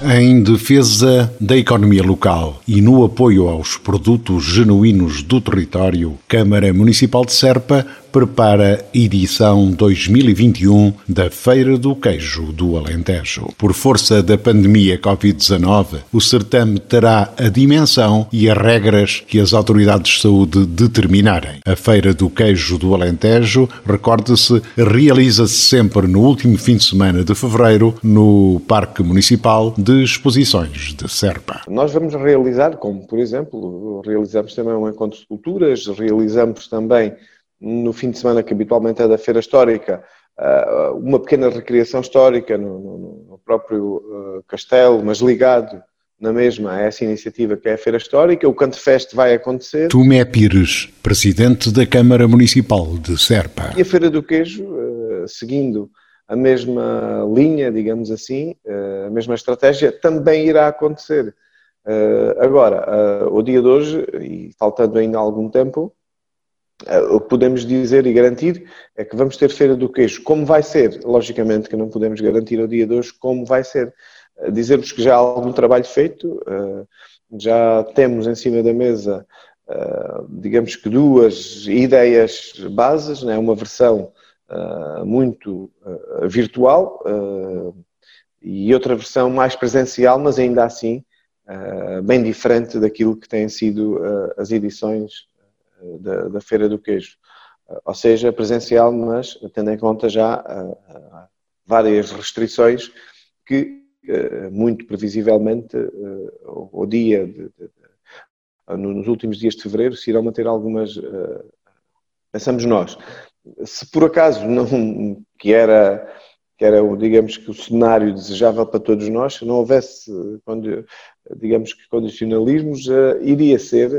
Em defesa da economia local e no apoio aos produtos genuínos do território, Câmara Municipal de Serpa prepara edição 2021 da Feira do Queijo do Alentejo. Por força da pandemia Covid-19, o certame terá a dimensão e as regras que as autoridades de saúde determinarem. A Feira do Queijo do Alentejo, recorde-se, realiza-se sempre no último fim de semana de fevereiro no Parque Municipal de Exposições de Serpa. Nós vamos realizar, como por exemplo, realizamos também um encontro de culturas, realizamos também no fim de semana que habitualmente é da Feira Histórica, ah, uma pequena recriação histórica no, no, no próprio ah, castelo, mas ligado na mesma a essa iniciativa que é a Feira Histórica. O Canto Fest vai acontecer. Tomé Pires, presidente da Câmara Municipal de Serpa. E a Feira do Queijo, ah, seguindo a mesma linha, digamos assim, a mesma estratégia, também irá acontecer. Agora, o dia de hoje, e faltando ainda algum tempo, eh, o que podemos dizer e garantir é que vamos ter Feira do Queijo. Como vai ser? Logicamente que não podemos garantir ao dia de hoje como vai ser. Eh, dizer-vos que já há algum trabalho feito, eh, já temos em cima da mesa, digamos que duas ideias bases, né? uma versão muito virtual e outra versão mais presencial, mas ainda assim bem diferente daquilo que têm sido as edições da, da Feira do Queijo. Ou seja, presencial, mas tendo em conta já várias restrições que, muito previsivelmente, o dia de, de, nos últimos dias de fevereiro se irão manter algumas, pensamos nós. Se por acaso não, que era, que era digamos que o cenário desejável para todos nós, se não houvesse, digamos que condicionalismos, iria ser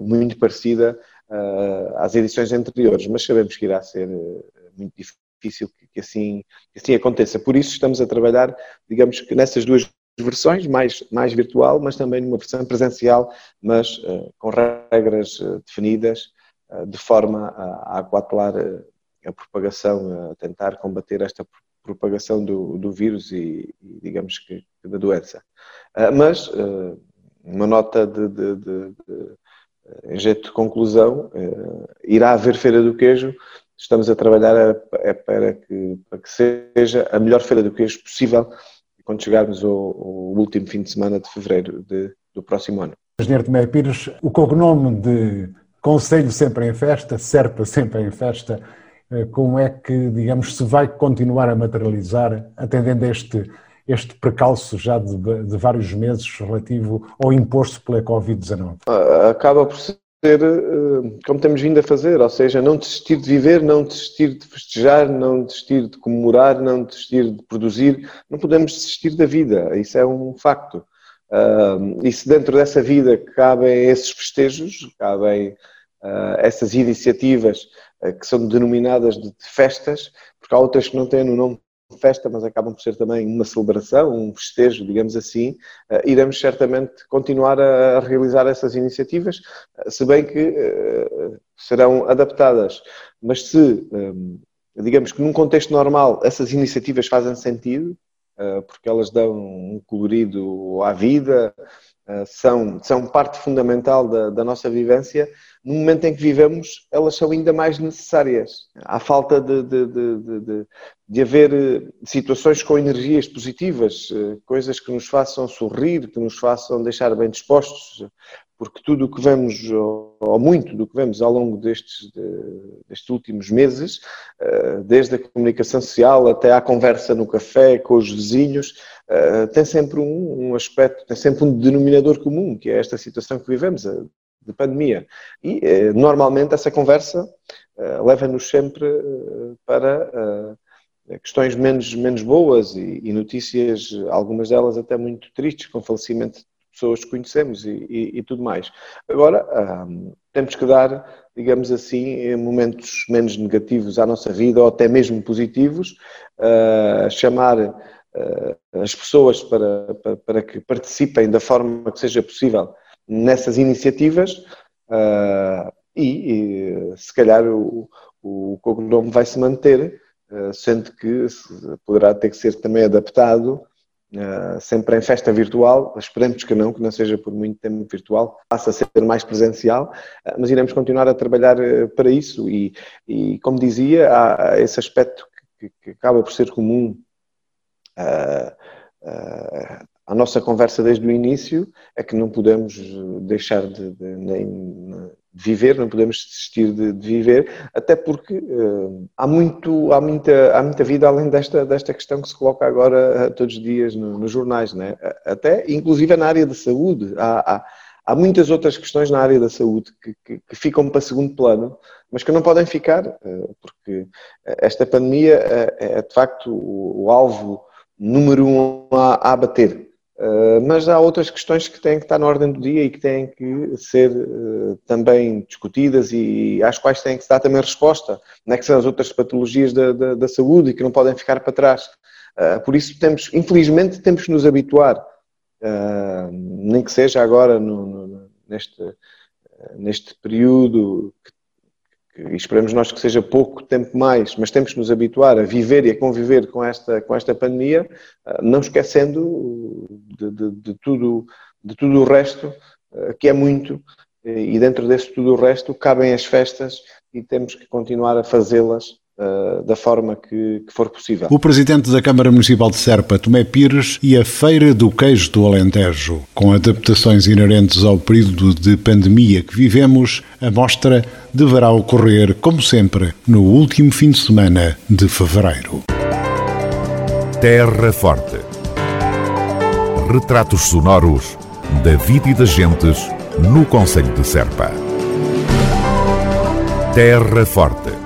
muito parecida uh, às edições anteriores, mas sabemos que irá ser muito difícil que, assim, que assim aconteça. Por isso estamos a trabalhar, digamos que nessas duas versões, mais, mais virtual, mas também numa versão presencial, mas com regras definidas, de forma a, a aquatelar a propagação, a tentar combater esta propagação do, do vírus e, e, digamos que, da doença. mas uma nota de, de, de, de em jeito de conclusão, irá haver Feira do Queijo. Estamos a trabalhar é para que, para que seja a melhor Feira do Queijo possível quando chegarmos ao, ao último fim de semana de fevereiro de, do próximo ano. Engenheiro Tomé Pires, o cognome de Conselho sempre em festa, Serpa sempre em festa, como é que, digamos, se vai continuar a materializar, atendendo a este este precalço já de, de vários meses relativo ao imposto pela Covid-19? Ah, acaba por ser eh, como temos vindo a fazer, ou seja, não desistir de viver, não desistir de festejar, não desistir de comemorar, não desistir de produzir, não podemos desistir da vida, isso é um facto. Uh, e se dentro dessa vida cabem esses festejos, cabem essas iniciativas uh, que são denominadas de, de, festas, porque há outras que não têm o nome festa, mas acabam por ser também uma celebração, um festejo, digamos assim, uh, iremos certamente continuar a, realizar essas iniciativas, se bem que serão adaptadas. Mas se, digamos que num contexto normal, essas iniciativas fazem sentido, porque elas dão um colorido à vida, são, são parte fundamental da, da nossa vivência, no momento em que vivemos, elas são ainda mais necessárias. Há falta de, de, de, de, de haver eh, situações com energias positivas, eh, coisas que nos façam sorrir, que nos façam deixar bem dispostos, porque tudo o que vemos, ou muito do que vemos ao longo destes, destes últimos meses, eh, desde a comunicação social até à conversa no café com os vizinhos, tem sempre um, aspecto, tem sempre um denominador comum, que é esta situação que vivemos, de pandemia. E eh, normalmente essa conversa eh, leva-nos sempre eh, para questões menos, menos boas e, e, notícias, algumas delas até muito tristes, com falecimento de pessoas que conhecemos e, e, e tudo mais. Agora, temos que dar, digamos assim, momentos menos negativos à nossa vida ou até mesmo positivos, chamar as pessoas para, para, para, que participem da forma que seja possível nessas iniciativas e, e se calhar o, o cognomo vai se manter, sendo que poderá ter que ser também adaptado Uh, sempre em festa virtual, esperemos que não, que não seja por muito tempo virtual, passa a ser mais presencial, uh, mas iremos continuar a trabalhar uh, para isso e, e, como dizia, há esse aspecto que, que acaba por ser comum à nossa conversa desde o início, é que não podemos deixar de, de nem viver, não podemos desistir de, de viver, até porque uh, há, muito, há, muita, há muita vida além desta, desta questão que se coloca agora uh, todos os dias no, nos jornais, né? até inclusive na área da saúde. Há, há, há muitas outras questões na área da saúde que, que, que, ficam para segundo plano, mas que não podem ficar, uh, porque esta pandemia é de facto o, o alvo número um a, a bater. Uh, mas há outras questões que têm que estar na ordem do dia e que têm que ser uh, também discutidas e às quais têm que se dar também resposta, não é que são as outras patologias da, da, da saúde e que não podem ficar para trás. Uh, por isso temos, infelizmente, temos que nos habituar, nem que seja agora no, no, neste, neste período que e esperamos nós que seja pouco tempo mais, mas temos que nos habituar a viver e a conviver com esta, com esta pandemia, ah, não esquecendo de, de, de tudo, de tudo o resto, ah, que é muito, e dentro desse tudo o resto cabem as festas e temos que continuar a fazê-las Uh, da forma que, que, for possível. O presidente da Câmara Municipal de Serpa, Tomé Pires, e a Feira do Queijo do Alentejo. Com adaptações inerentes ao período de pandemia que vivemos, a mostra deverá ocorrer, como sempre, no último fim de semana de fevereiro. Terra Forte. Retratos sonoros da vida e das gentes no Conselho de Serpa. Terra Forte